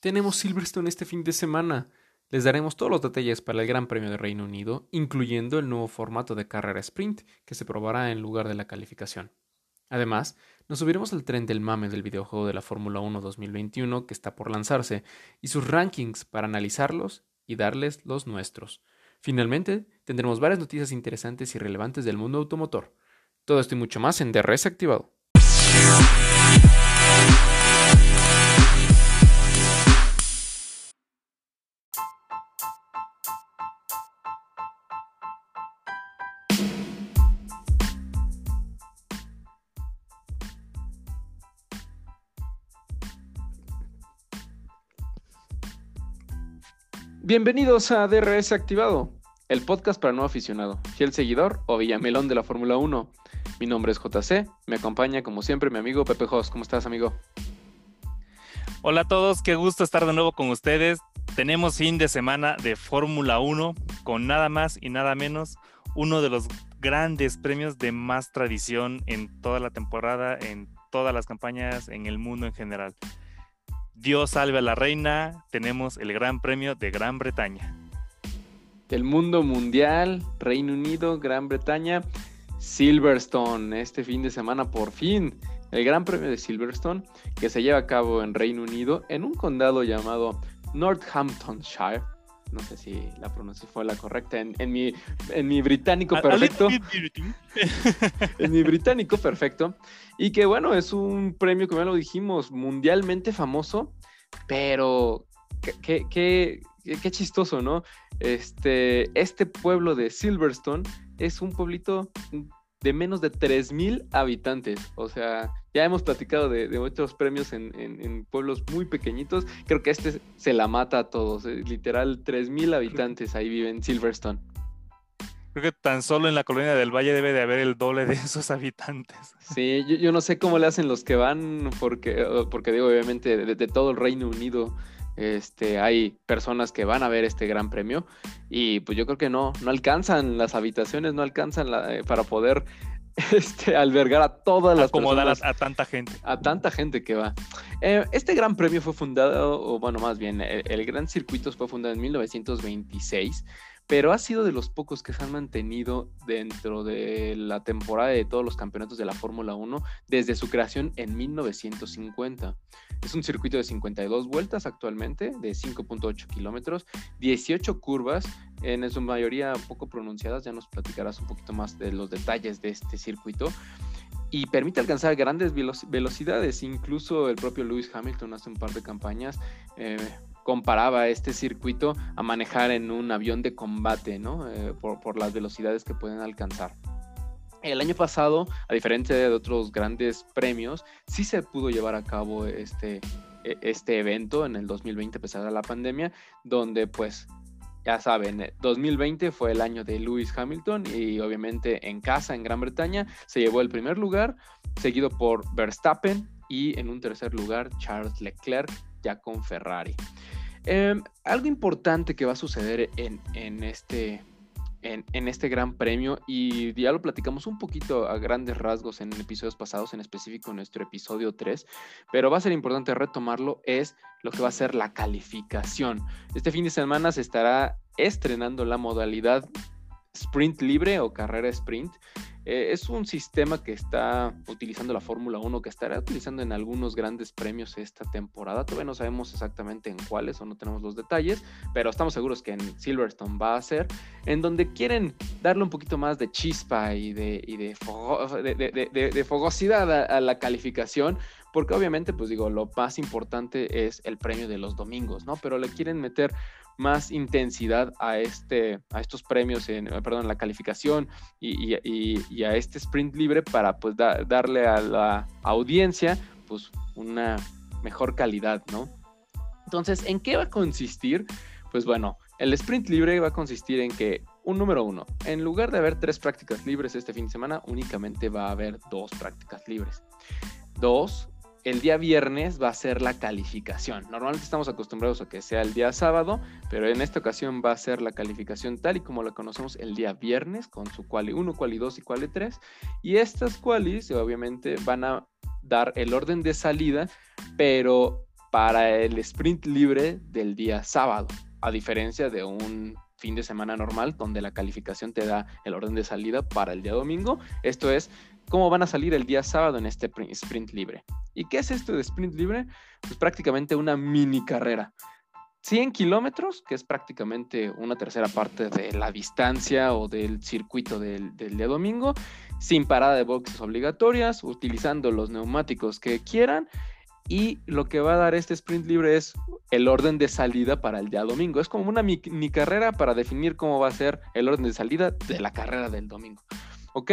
Tenemos Silverstone este fin de semana. Les daremos todos los detalles para el Gran Premio de Reino Unido, incluyendo el nuevo formato de carrera sprint que se probará en lugar de la calificación. Además, nos subiremos al tren del mame del videojuego de la Fórmula 1 2021 que está por lanzarse y sus rankings para analizarlos y darles los nuestros. Finalmente, tendremos varias noticias interesantes y relevantes del mundo automotor. Todo esto y mucho más en DRS activado. Bienvenidos a DRS Activado, el podcast para no aficionado, fiel seguidor o villamelón de la Fórmula 1. Mi nombre es JC, me acompaña como siempre mi amigo Pepe Jos. ¿Cómo estás, amigo? Hola a todos, qué gusto estar de nuevo con ustedes. Tenemos fin de semana de Fórmula 1 con nada más y nada menos uno de los grandes premios de más tradición en toda la temporada, en todas las campañas, en el mundo en general. Dios salve a la reina, tenemos el Gran Premio de Gran Bretaña. El mundo mundial, Reino Unido, Gran Bretaña, Silverstone, este fin de semana por fin, el Gran Premio de Silverstone que se lleva a cabo en Reino Unido en un condado llamado Northamptonshire. No sé si la pronunciación fue la correcta en, mi, en mi británico perfecto. en mi británico perfecto. Y que bueno, es un premio, como ya lo dijimos, mundialmente famoso, pero qué, qué, qué, chistoso, ¿no? Este, este pueblo de Silverstone es un pueblito de menos de 3.000 habitantes. O sea, ya hemos platicado de, otros premios en, pueblos muy pequeñitos. Creo que este se la mata a todos. Eh, literal, 3.000 habitantes ahí viven en Silverstone. Creo que tan solo en la colonia del Valle debe de haber el doble de esos habitantes. Sí, yo, no sé cómo le hacen los que van, porque, porque digo, obviamente, de, todo el Reino Unido este, hay personas que van a ver este gran premio y pues yo creo que no, no alcanzan las habitaciones, no alcanzan eh, para poder este, albergar a todas las Acomodar a, tanta gente. A tanta gente que va. Eh, este gran premio fue fundado, o bueno, más bien, el, el Gran Circuito fue fundado en 1926 pero ha sido de los pocos que se han mantenido dentro de la temporada de todos los campeonatos de la Fórmula 1 desde su creación en 1950. Es un circuito de 52 vueltas actualmente, de 5.8 kilómetros, 18 curvas, en su mayoría poco pronunciadas, ya nos platicarás un poquito más de los detalles de este circuito y permite alcanzar grandes velocidades. Incluso el propio Lewis Hamilton hace un par de campañas eh, comparaba este circuito a manejar en un avión de combate, ¿no? Eh, por, las velocidades que pueden alcanzar. El año pasado, a diferencia de otros grandes premios, sí se pudo llevar a cabo este, e, este evento en el 2020 a pesar de la pandemia, donde pues ya saben, 2020 fue el año de Lewis Hamilton y obviamente en casa en Gran Bretaña se llevó el primer lugar, seguido por Verstappen y en un tercer lugar Charles Leclerc ya con Ferrari. Em, algo importante que va a suceder en, este, en, este gran premio, y ya lo platicamos un poquito a grandes rasgos en episodios pasados, en específico en nuestro episodio 3, pero va a ser importante retomarlo, es lo que va a ser la calificación. Este fin de semana se estará estrenando la modalidad sprint libre o carrera sprint. Eh, es un sistema que está utilizando la Fórmula 1, que estará utilizando en algunos grandes premios esta temporada. Todavía no sabemos exactamente en cuáles o no tenemos los detalles, pero estamos seguros que en Silverstone va a ser, en donde quieren darle un poquito más de chispa y de, fogosidad a, a la calificación porque obviamente, pues digo, lo más importante es el premio de los domingos, ¿no? Pero le quieren meter más intensidad a, este, a estos premios, en, eh, perdón, la calificación y, a este sprint libre para pues darle a la audiencia pues una mejor calidad, ¿no? Entonces, ¿en qué va a consistir? Pues bueno, el sprint libre va a consistir en que, un número uno, en lugar de haber tres prácticas libres este fin de semana, únicamente va a haber dos prácticas libres. Dos, el día viernes va a ser la calificación. Normalmente estamos acostumbrados a que sea el día sábado, pero en esta ocasión va a ser la calificación tal y como la conocemos el día viernes, con su quali 1, quali 2 y quali 3. Y estas qualis obviamente van a dar el orden de salida, pero para el sprint libre del día sábado, a diferencia de un fin de semana normal donde la calificación te da el orden de salida para el día domingo. Esto es cómo van a salir el día sábado en este sprint libre. ¿Y qué es esto de sprint libre? Pues prácticamente una mini carrera. 100 kilómetros, que es prácticamente una tercera parte de la distancia o del circuito del, del día domingo, sin parada de boxes obligatorias, utilizando los neumáticos que quieran y lo que va a dar este sprint libre es el orden de salida para el día domingo. Es como una mini carrera para definir cómo va a ser el orden de salida de la carrera del domingo. ¿Ok?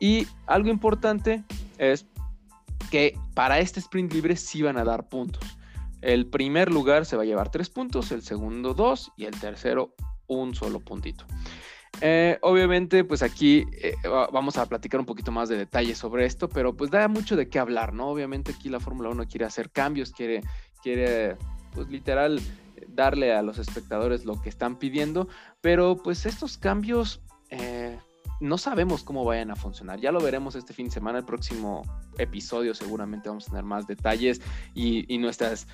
Y algo importante es que para este sprint libre sí van a dar puntos. El primer lugar se va a llevar tres puntos, el segundo dos y el tercero un solo puntito. Eh, obviamente, pues aquí eh, vamos a platicar un poquito más de detalles sobre esto, pero pues da mucho de qué hablar, ¿no? Obviamente aquí la Fórmula 1 quiere hacer cambios, quiere, quiere, pues literal, darle a los espectadores lo que están pidiendo, pero pues estos cambios eh, no sabemos cómo vayan a funcionar. Ya lo veremos este fin de semana, el próximo episodio seguramente vamos a tener más detalles y, y nuestras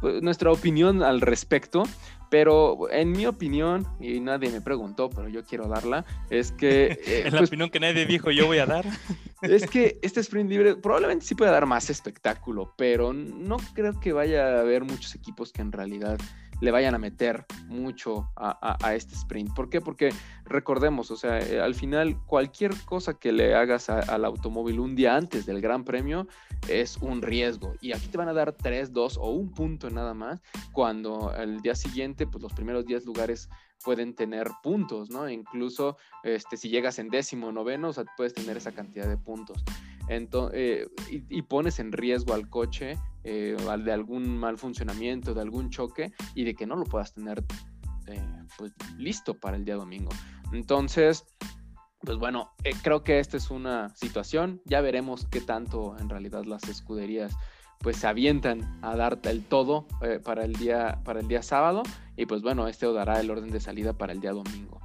pues, nuestra opinión al respecto, pero en mi opinión, y nadie me preguntó, pero yo quiero darla, es que... Eh, en la pues, opinión que nadie dijo yo voy a dar. Es que este sprint libre probablemente sí puede dar más espectáculo, pero no creo que vaya a haber muchos equipos que en realidad le vayan a meter mucho a, este sprint. ¿Por qué? Porque recordemos, o sea, eh, al final cualquier cosa que le hagas al automóvil un día antes del Gran Premio es un riesgo. Y aquí te van a dar 3, 2 o un punto nada más, cuando el día siguiente, pues los primeros 10 lugares pueden tener puntos, ¿no? incluso este, si llegas en décimo, noveno, o sea, puedes tener esa cantidad de puntos. Entonces, eh, y, pones en riesgo al coche eh, de algún mal funcionamiento, de algún choque y de que no lo puedas tener eh, pues, listo para el día domingo. Entonces, pues bueno, creo que esta es una situación. Ya veremos qué tanto en realidad las escuderías pues se avientan a darte el todo para, el día, para el día sábado y pues bueno, este dará el orden de salida para el día domingo.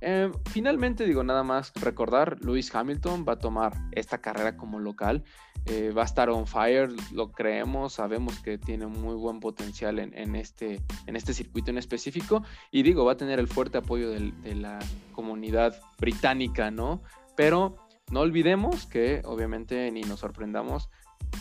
Eh, finalmente, digo, nada más recordar, Lewis Hamilton va a tomar esta carrera como local, eh, va a estar on fire, lo creemos, sabemos que tiene muy buen potencial en, este, en este circuito en específico y digo, va a tener el fuerte apoyo de la comunidad británica, ¿no? Pero no olvidemos que obviamente ni nos sorprendamos,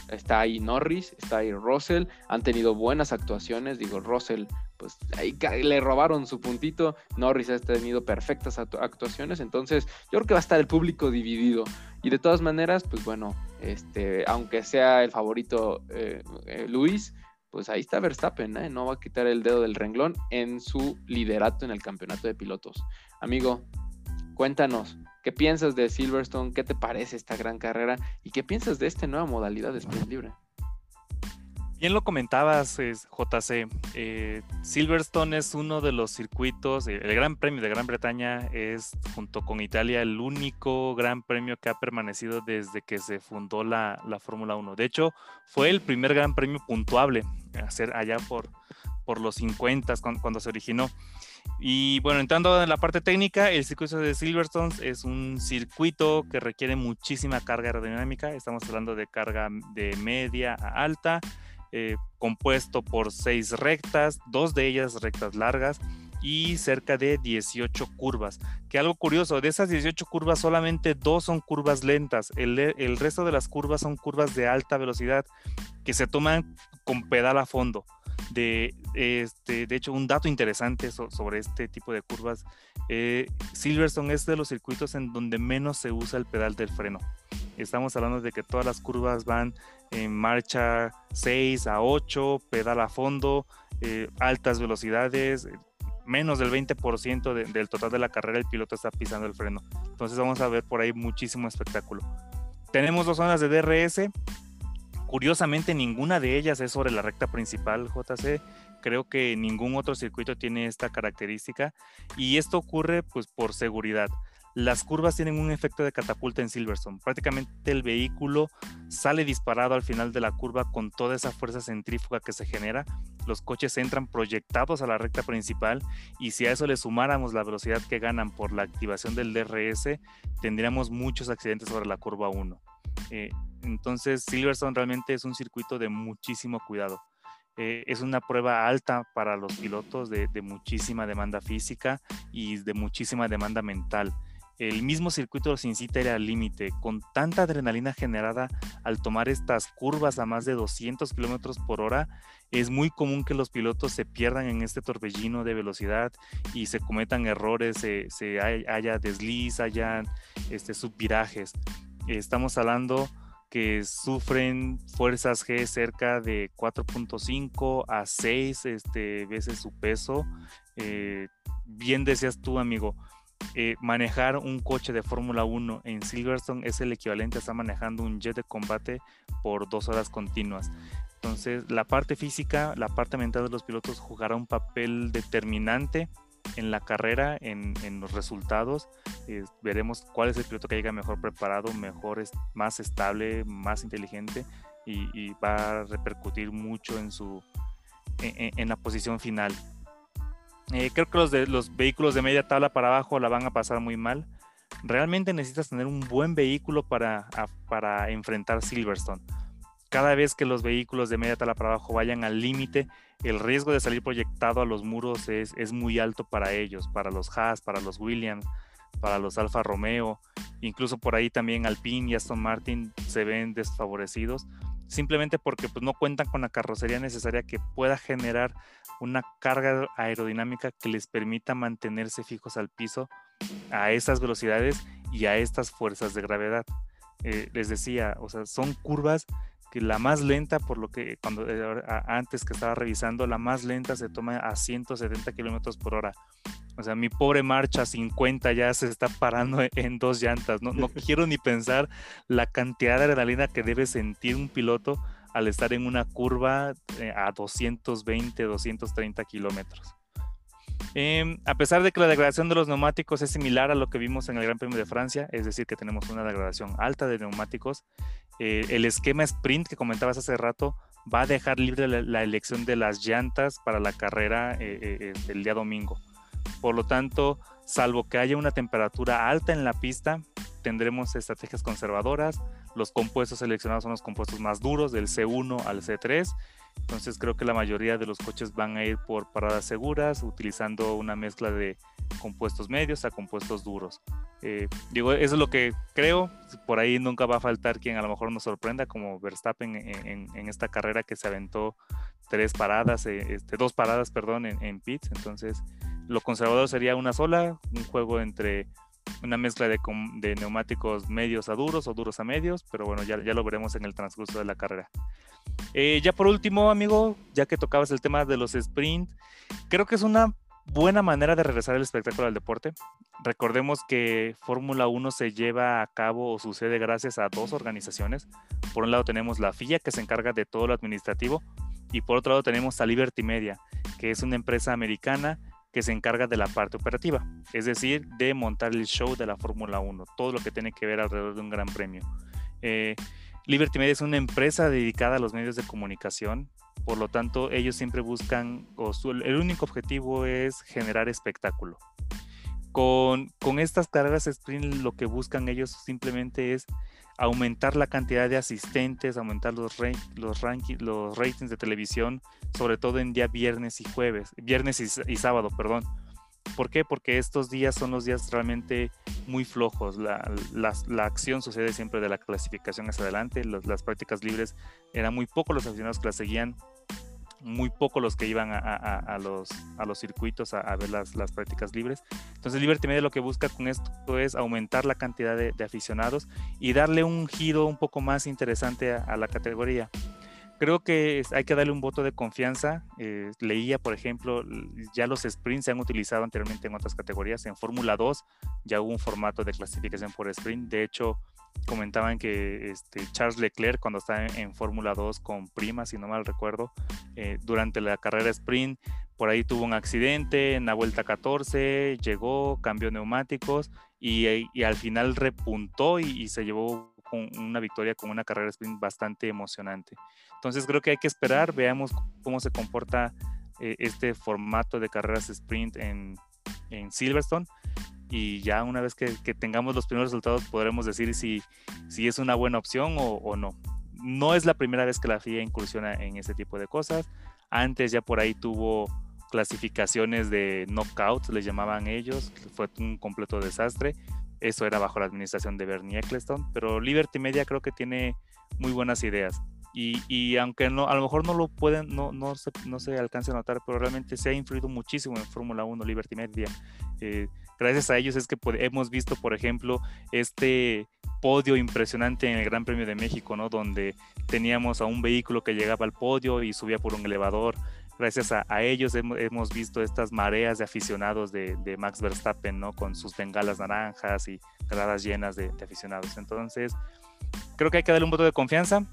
está ahí Norris, está ahí Russell, han tenido buenas actuaciones, digo, Russell pues ahí le robaron su puntito. Norris ha tenido perfectas actuaciones, entonces yo creo que va a estar el público dividido. Y de todas maneras, pues bueno, este, aunque sea el favorito eh, eh, Luis, pues ahí está Verstappen, ¿eh? no va a quitar el dedo del renglón en su liderato en el campeonato de pilotos. Amigo, cuéntanos, ¿qué piensas de Silverstone? ¿Qué te parece esta gran carrera? ¿Y qué piensas de esta nueva modalidad de sprint libre? Bien lo comentabas, JC. Eh, Silverstone es uno de los circuitos, eh, el Gran Premio de Gran Bretaña es, junto con Italia, el único Gran Premio que ha permanecido desde que se fundó la, Fórmula 1. De hecho, fue el primer Gran Premio puntuable, hacer allá por, por los 50 cuando, cuando se originó. Y bueno, entrando en la parte técnica, el circuito de Silverstone es un circuito que requiere muchísima carga aerodinámica. Estamos hablando de carga de media a alta eh, compuesto por seis rectas, dos de ellas rectas largas y cerca de 18 curvas. Que algo curioso, de esas 18 curvas solamente dos son curvas lentas, el, resto de las curvas son curvas de alta velocidad que se toman con pedal a fondo. De, este, de hecho, un dato interesante sobre este tipo de curvas, eh, Silverstone es de los circuitos en donde menos se usa el pedal del freno. Estamos hablando de que todas las curvas van en marcha 6 a 8, pedal a fondo, eh, altas velocidades, menos del 20% del total de la carrera el piloto está pisando el freno. Entonces vamos a ver por ahí muchísimo espectáculo. Tenemos dos zonas de DRS. Curiosamente ninguna de ellas es sobre la recta principal JC. Creo que ningún otro circuito tiene esta característica y esto ocurre pues por seguridad. Las curvas tienen un efecto de catapulta en Silverstone. Prácticamente el vehículo sale disparado al final de la curva con toda esa fuerza centrífuga que se genera. Los coches entran proyectados a la recta principal y si a eso le sumáramos la velocidad que ganan por la activación del DRS, tendríamos muchos accidentes sobre la curva 1. Eh, entonces Silverstone realmente es un circuito de muchísimo cuidado. Eh, es una prueba alta para los pilotos de, muchísima demanda física y de muchísima demanda mental. El mismo circuito los incita a al límite, con tanta adrenalina generada al tomar estas curvas a más de 200 kilómetros por hora, es muy común que los pilotos se pierdan en este torbellino de velocidad y se cometan errores, se, haya desliz, haya este, subvirajes. Estamos hablando que sufren fuerzas G cerca de 4.5 a 6 este, veces su peso. Eh, bien decías tú, amigo, eh, manejar un coche de Fórmula 1 en Silverstone es el equivalente a estar manejando un jet de combate por dos horas continuas. Entonces, la parte física, la parte mental de los pilotos jugará un papel determinante en la carrera, en, los resultados. Eh, veremos cuál es el piloto que llega mejor preparado, mejor, más estable, más inteligente y, va a repercutir mucho en, su, en la posición final. Eh, creo que los, de, los vehículos de media tabla para abajo la van a pasar muy mal. Realmente necesitas tener un buen vehículo para, para enfrentar Silverstone. Cada vez que los vehículos de media tabla para abajo vayan al límite, el riesgo de salir proyectado a los muros es, es muy alto para ellos, para los Haas, para los Williams, para los Alfa Romeo, incluso por ahí también Alpine y Aston Martin se ven desfavorecidos simplemente porque pues, no cuentan con la carrocería necesaria que pueda generar una carga aerodinámica que les permita mantenerse fijos al piso a esas velocidades y a estas fuerzas de gravedad. Eh, les decía, o sea, son curvas que la más lenta, por lo que cuando eh, antes que estaba revisando, la más lenta se toma a 170 kilómetros por hora. O sea, mi pobre marcha 50 ya se está parando e-, en dos llantas. No, no quiero ni pensar la cantidad de adrenalina que debe sentir un piloto al estar en una curva eh, a 220, 230 kilómetros. Em, a pesar de que la degradación de los neumáticos es similar a lo que vimos en el Gran Premio de Francia, es decir, que tenemos una degradación alta de neumáticos, eh, el esquema sprint que comentabas hace rato va a dejar libre la, elección de las llantas para la carrera eh, el día domingo. Por lo tanto, salvo que haya una temperatura alta en la pista, tendremos estrategias conservadoras. Los compuestos seleccionados son los compuestos más duros, del C1 al C3. Entonces creo que la mayoría de los coches van a ir por paradas seguras, utilizando una mezcla de compuestos medios a compuestos duros. Eh, digo, eso es lo que creo. Por ahí nunca va a faltar quien a lo mejor nos sorprenda, como Verstappen en, esta carrera que se aventó tres paradas, eh, este, dos paradas, perdón, en, en pits. Entonces, lo conservador sería una sola, un juego entre una mezcla de, neumáticos medios a duros o duros a medios, pero bueno, ya, ya lo veremos en el transcurso de la carrera. Eh, ya por último, amigo, ya que tocabas el tema de los sprint, creo que es una buena manera de regresar el espectáculo al deporte. Recordemos que Fórmula 1 se lleva a cabo o sucede gracias a dos organizaciones. Por un lado tenemos la FIA que se encarga de todo lo administrativo y por otro lado tenemos a Liberty Media, que es una empresa americana que se encarga de la parte operativa, es decir, de montar el show de la Fórmula 1, todo lo que tiene que ver alrededor de un gran premio. Eh, Liberty Media es una empresa dedicada a los medios de comunicación, por lo tanto ellos siempre buscan, o el único objetivo es generar espectáculo. Con, con estas carreras sprint lo que buscan ellos simplemente es aumentar la cantidad de asistentes, aumentar los, los, los ratings de televisión, sobre todo en día viernes y jueves, viernes y, sábado, perdón. ¿Por qué? Porque estos días son los días realmente muy flojos. La, la, acción sucede siempre de la clasificación hacia adelante. las prácticas libres eran muy pocos los aficionados que las seguían muy pocos los que iban a, los, a los circuitos a, ver las, las, prácticas libres. Entonces Liberty Media lo que busca con esto es aumentar la cantidad de, aficionados y darle un giro un poco más interesante a, la categoría. Creo que hay que darle un voto de confianza. Eh, leía, por ejemplo, ya los sprints se han utilizado anteriormente en otras categorías. En Fórmula 2 ya hubo un formato de clasificación por sprint. De hecho, comentaban que este, Charles Leclerc cuando estaba en, Fórmula 2 con Prima, si no mal recuerdo, eh, durante la carrera sprint, por ahí tuvo un accidente en la vuelta 14, llegó, cambió neumáticos y, al final repuntó y, se llevó una victoria con una carrera sprint bastante emocionante. Entonces creo que hay que esperar, veamos cómo se comporta eh, este formato de carreras sprint en, en Silverstone y ya una vez que, tengamos los primeros resultados podremos decir si, si es una buena opción o, no. No es la primera vez que la FIA incursiona en ese tipo de cosas. Antes ya por ahí tuvo clasificaciones de knockouts, les llamaban ellos, fue un completo desastre. Eso era bajo la administración de Bernie Eccleston, pero Liberty Media creo que tiene muy buenas ideas. Y, aunque no, a lo mejor no lo pueden, no, no, se, no se alcance a notar, pero realmente se ha influido muchísimo en Fórmula 1, Liberty Media. Eh, gracias a ellos es que hemos visto, por ejemplo, este podio impresionante en el Gran Premio de México, ¿no? Donde teníamos a un vehículo que llegaba al podio y subía por un elevador. Gracias a, ellos hemos, visto estas mareas de aficionados de, Max Verstappen, ¿no? Con sus bengalas naranjas y gradas llenas de aficionados. Entonces, creo que hay que darle un voto de confianza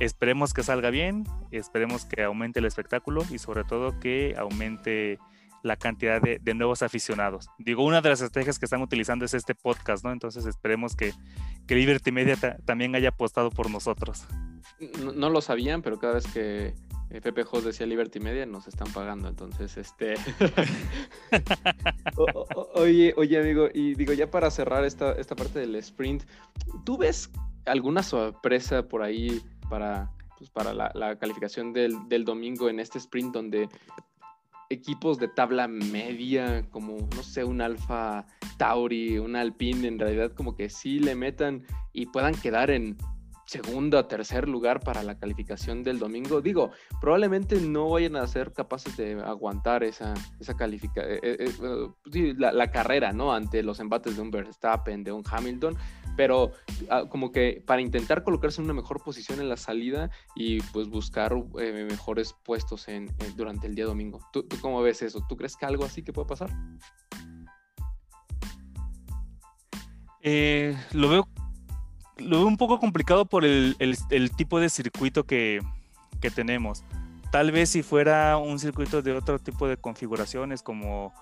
Esperemos que salga bien, esperemos que aumente el espectáculo y sobre todo que aumente la cantidad de, nuevos aficionados. Digo, una de las estrategias que están utilizando es este podcast, ¿no? Entonces esperemos que, que Liberty Media también haya apostado por nosotros. No, lo sabían, pero cada vez que Pepe Jos decía Liberty Media nos están pagando, entonces este... oye, oye amigo, y digo, ya para cerrar esta, esta parte del sprint, ¿tú ves alguna sorpresa por ahí para, pues, para la, calificación del, del, domingo en este sprint donde equipos de tabla media, como, no sé, un Alfa Tauri, un Alpine, en realidad como que sí le metan y puedan quedar en segundo o tercer lugar para la calificación del domingo. Digo, probablemente no vayan a ser capaces de aguantar esa, esa calificación, eh, eh, eh, la, la, carrera, ¿no? Ante los embates de un Verstappen, de un Hamilton, pero ah, como que para intentar colocarse en una mejor posición en la salida y pues buscar mejores puestos en, durante el día domingo. ¿Tú, ¿Tú cómo ves eso? ¿Tú crees que algo así que puede pasar? lo veo lo veo un poco complicado por el, tipo de circuito que, tenemos. Tal vez si fuera un circuito de otro tipo de configuraciones, como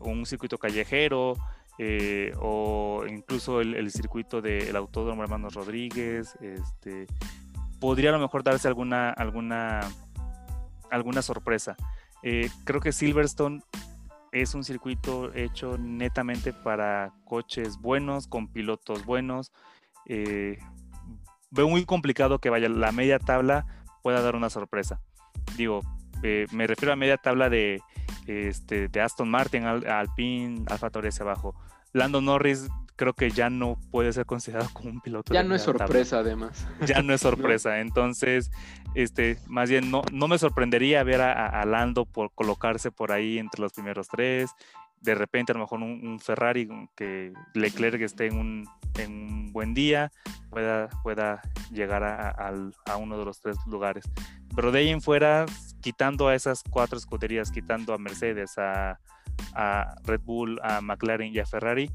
un circuito callejero, eh, o incluso el, circuito del Autódromo Hermanos Rodríguez, este, podría a lo mejor darse alguna, alguna, alguna sorpresa. Eh, creo que Silverstone es un circuito hecho netamente para coches buenos, con pilotos buenos, eh, veo muy complicado que vaya la media tabla pueda dar una sorpresa. Digo, me refiero a media tabla de, este, de Aston Martin, Alpine, Alfa Tauri hacia abajo. Lando Norris creo que ya no puede ser considerado como un piloto. Ya no es sorpresa, además. Ya no es sorpresa. Entonces, este, más bien no, no me sorprendería ver a, Lando por colocarse por ahí entre los primeros tres de repente a lo mejor un, Ferrari que Leclerc esté en un, en un buen día pueda, pueda llegar a, uno de los tres lugares. Pero de ahí en fuera, quitando a esas cuatro escuderías, quitando a Mercedes, a, a Red Bull, a McLaren y a Ferrari,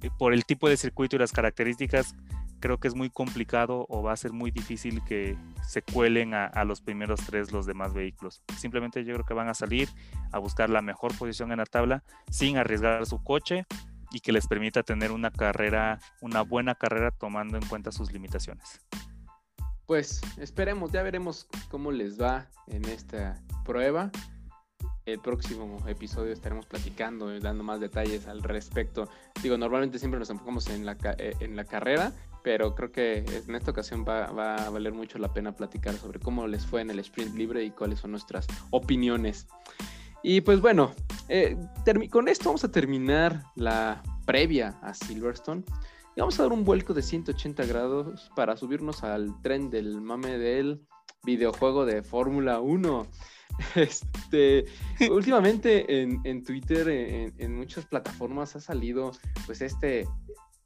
eh, por el tipo de circuito y las características, creo que es muy complicado o va a ser muy difícil que se cuelen a, los primeros tres los demás vehículos. Simplemente yo creo que van a salir a buscar la mejor posición en la tabla sin arriesgar su coche y que les permita tener una carrera, una buena carrera tomando en cuenta sus limitaciones. Pues esperemos, ya veremos cómo les va en esta prueba el próximo episodio estaremos platicando y dando más detalles al respecto. Digo, normalmente siempre nos enfocamos en la, eh, carrera, pero creo que en esta ocasión va, a valer mucho la pena platicar sobre cómo les fue en el sprint libre y cuáles son nuestras opiniones. Y pues bueno, eh, con esto vamos a terminar la previa a Silverstone. Y vamos a dar un vuelco de 180 grados para subirnos al tren del mame del videojuego de Fórmula 1. Este, últimamente en, Twitter, en, en, muchas plataformas ha salido pues este,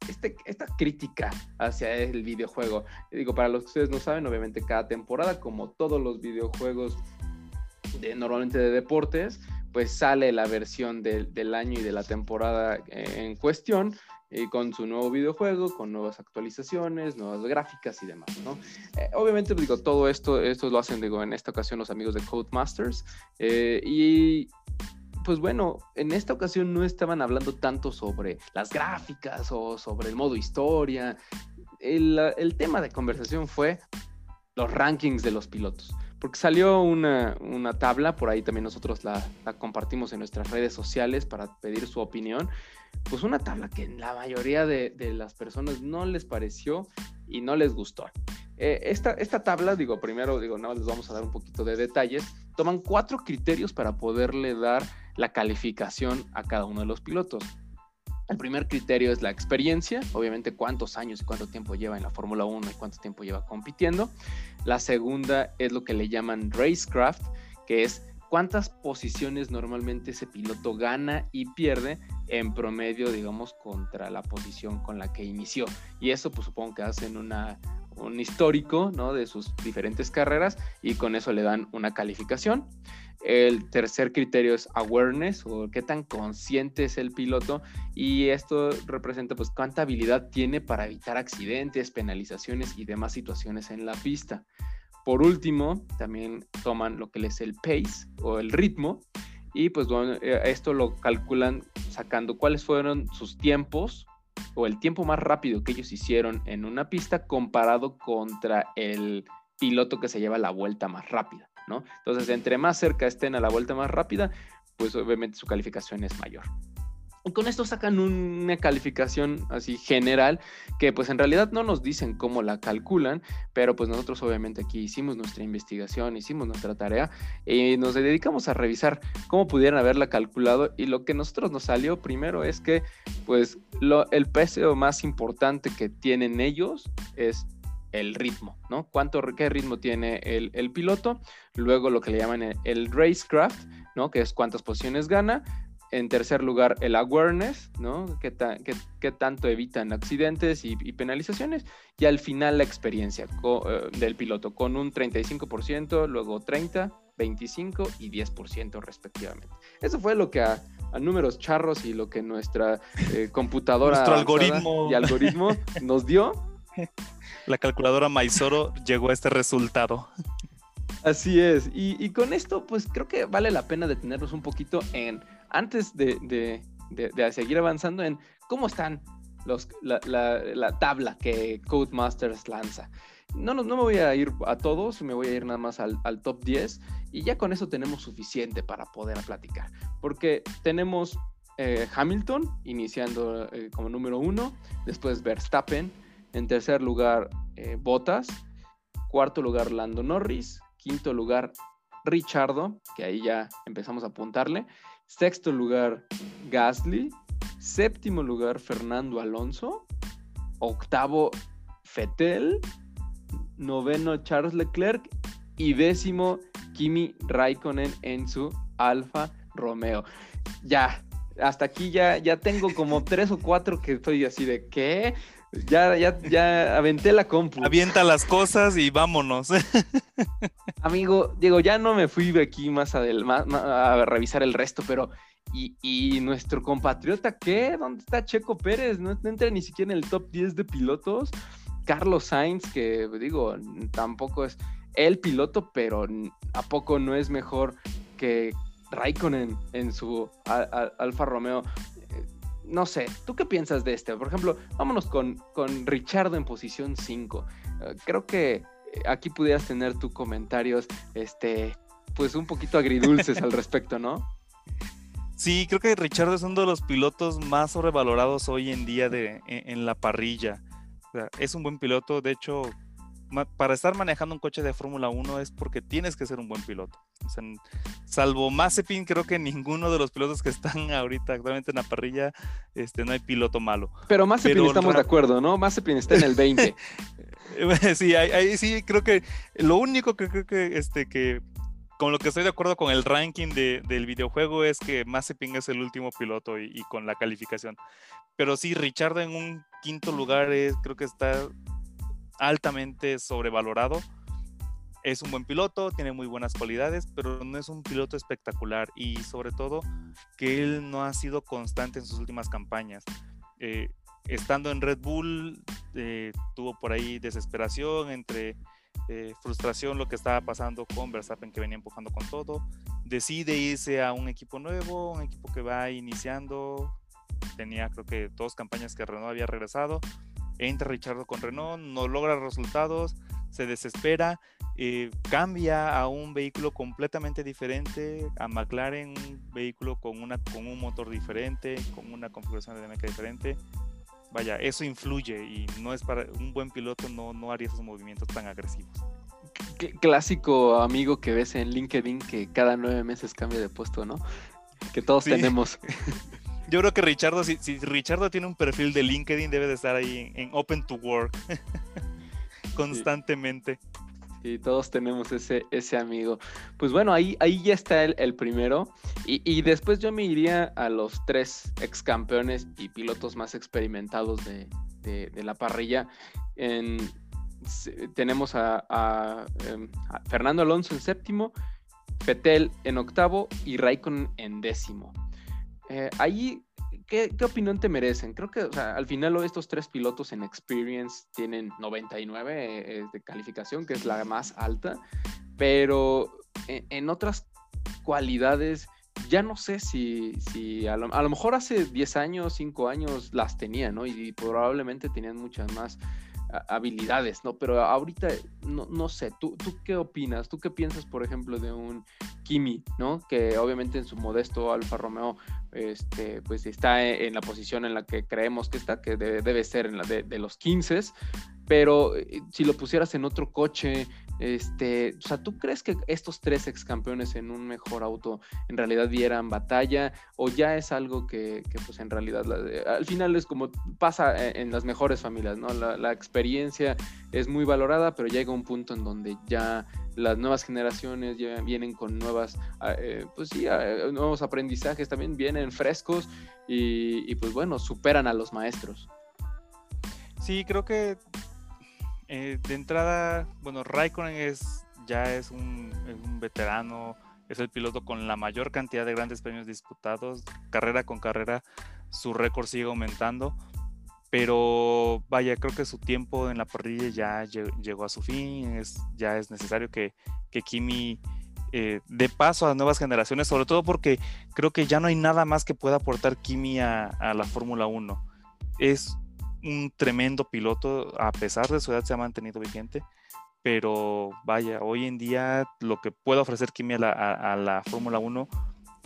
este, esta crítica hacia el videojuego. Digo, para los que ustedes no saben, obviamente cada temporada, como todos los videojuegos de, normalmente de deportes, pues sale la versión del año y de la temporada en cuestión y con su nuevo videojuego, con nuevas actualizaciones, nuevas gráficas y demás. Eh, obviamente, digo, todo esto, esto lo hacen, digo, en esta ocasión los amigos de Codemasters. Eh, y pues bueno, en esta ocasión no estaban hablando tanto sobre las gráficas o sobre el modo historia. El, tema de conversación fue los rankings de los pilotos. Porque salió una, tabla, por ahí también nosotros la, compartimos en nuestras redes sociales para pedir su opinión. Pues una tabla que la mayoría de, las personas no les pareció y no les gustó. Eh, esta, esta tabla, digo, primero, digo, nada les vamos a dar un poquito de detalles toman cuatro criterios para poderle dar la calificación a cada uno de los pilotos. El primer criterio es la experiencia, obviamente cuántos años y cuánto tiempo lleva en la Fórmula 1 y cuánto tiempo lleva compitiendo. La segunda es lo que le llaman racecraft, que es cuántas posiciones normalmente ese piloto gana y pierde en promedio, digamos, contra la posición con la que inició. Y eso, pues supongo que hacen una, un histórico, ¿no? De sus diferentes carreras y con eso le dan una calificación. El tercer criterio es awareness o qué tan consciente es el piloto y esto representa pues cuánta habilidad tiene para evitar accidentes, penalizaciones y demás situaciones en la pista. Por último, también toman lo que es el pace o el ritmo y pues eh, esto lo calculan sacando cuáles fueron sus tiempos o el tiempo más rápido que ellos hicieron en una pista comparado contra el piloto que se lleva la vuelta más rápida. Entonces, entre más cerca estén a la vuelta más rápida, pues obviamente su calificación es mayor. Con esto sacan una calificación así general que pues en realidad no nos dicen cómo la calculan, pero pues nosotros obviamente aquí hicimos nuestra investigación, hicimos nuestra tarea y nos dedicamos a revisar cómo pudieran haberla calculado y lo que nosotros nos salió primero es que pues el peso más importante que tienen ellos es el ritmo, ¿no? ¿Cuánto, qué ritmo tiene el, piloto? Luego lo que le llaman el, racecraft, ¿no? Que es cuántas posiciones gana. En tercer lugar, el awareness, ¿no? ¿Qué, qué, tanto evitan accidentes y, penalizaciones? Y al final la experiencia eh, del piloto con un 35%, luego 30%, 25% y 10% respectivamente. Eso fue lo que a, números charros y lo que nuestra eh, computadora algoritmo. y algoritmo nos dio. La calculadora Maizoro llegó a este resultado. Así es. Y, con esto, pues creo que vale la pena detenernos un poquito en, antes de, seguir avanzando, en cómo están los, la, tabla que Codemasters lanza. No, no, me voy a ir a todos, me voy a ir nada más al, top 10 y ya con eso tenemos suficiente para poder platicar. Porque tenemos eh, Hamilton iniciando eh, como número uno, después Verstappen, en tercer lugar, eh, Bottas. Cuarto lugar, Lando Norris. Quinto lugar, Richardo, que ahí ya empezamos a apuntarle. Sexto lugar, Gasly. Séptimo lugar, Fernando Alonso. Octavo, Fettel. Noveno, Charles Leclerc. Y décimo, Kimi Raikkonen en su Alfa Romeo. Ya, hasta aquí ya, ya tengo como tres o cuatro que estoy así de ¿qué? Ya, ya, ya aventé la compu. Avienta las cosas y vámonos. Amigo, Diego, ya no me fui de aquí más, a revisar el resto, pero ¿y, nuestro compatriota qué? ¿Dónde está Checo Pérez? No, entra ni siquiera en el top 10 de pilotos. Carlos Sainz, que digo, tampoco es el piloto, pero ¿a poco no es mejor que Raikkonen en su Alfa Romeo? No sé, ¿tú qué piensas de este? Por ejemplo, vámonos con, con Richardo en posición 5. Eh, creo que eh, aquí pudieras tener tus comentarios, este, pues un poquito agridulces al respecto, ¿no? Sí, creo que Richardo es uno de los pilotos más sobrevalorados hoy en día de, en, la parrilla. es un buen piloto, de hecho, para estar manejando un coche de Fórmula 1 es porque tienes que ser un buen piloto. salvo Mazepin, creo que ninguno de los pilotos que están ahorita actualmente en la parrilla, este, no hay piloto malo. Pero Mazepin estamos de acuerdo, ¿no? Mazepin está en el 20. sí, ahí, sí, creo que lo único que creo que, este, que con lo que estoy de acuerdo con el ranking del videojuego es que Mazepin es el último piloto y, y, con la calificación. Pero sí, Richard en un quinto lugar es, creo que está altamente sobrevalorado. Es un buen piloto, tiene muy buenas cualidades, pero no es un piloto espectacular y sobre todo que él no ha sido constante en sus últimas campañas. Eh, estando en Red Bull, eh, tuvo por ahí desesperación entre eh, frustración lo que estaba pasando con Verstappen que venía empujando con todo. Decide irse a un equipo nuevo, un equipo que va iniciando. Tenía creo que dos campañas que Renault había regresado entra Richardo con Renault, no logra resultados, se desespera, eh, cambia a un vehículo completamente diferente, a McLaren, un vehículo con, una, con un motor diferente, con una configuración de dinámica diferente. Vaya, eso influye y no es para un buen piloto, no, no haría esos movimientos tan agresivos. clásico amigo que ves en LinkedIn que cada nueve meses cambia de puesto, ¿no? Que todos tenemos. Yo creo que Richardo, si, si, Richardo tiene un perfil de LinkedIn, debe de estar ahí en, Open to Work constantemente. Sí. todos tenemos ese, ese amigo. Pues bueno, ahí, ahí ya está el, primero. Y, después yo me iría a los tres ex campeones y pilotos más experimentados de, la parrilla. tenemos em, a, Fernando Alonso en séptimo, Petel en octavo y Raikkonen en décimo. Eh, ahí, ¿qué, opinión te merecen? Creo que al final estos tres pilotos en Experience tienen 99 eh, de calificación, que es la más alta, pero en, otras cualidades ya no sé si, si a, lo, mejor hace 10 años, 5 años las tenían, ¿no? y probablemente tenían muchas más habilidades, ¿no? Pero ahorita, no, no sé, ¿tú, ¿tú qué opinas? ¿Tú qué piensas, por ejemplo, de un Kimi, ¿no? Que obviamente en su modesto Alfa Romeo, este, pues está en la posición en la que creemos que está, que debe ser en la de, de los 15, pero eh, si lo pusieras en otro coche, este, o sea, ¿tú crees que estos tres ex campeones en un mejor auto en realidad dieran batalla? ¿O ya es algo que, pues en realidad al final es como pasa e, en, las mejores familias, ¿no? La, experiencia es muy valorada, pero llega un punto en donde ya las nuevas generaciones vienen con nuevas, ah, eh, pues sí, ah, nuevos aprendizajes, también vienen frescos y pues bueno, superan a los maestros. Sí, creo que eh, de entrada, bueno, Raikkonen es, ya es un, veterano, es el piloto con la mayor cantidad de grandes premios disputados, carrera con carrera, su récord sigue aumentando, pero vaya, creo que su tiempo en la parrilla ya llegó a su fin, es, ya es necesario que, que Kimi eh, dé paso a nuevas generaciones, sobre todo porque creo que ya no hay nada más que pueda aportar Kimi a, a la Fórmula 1. Es un tremendo piloto, a pesar de su edad se ha mantenido vigente, pero vaya, hoy en día lo que puede ofrecer Kimi a la, Fórmula 1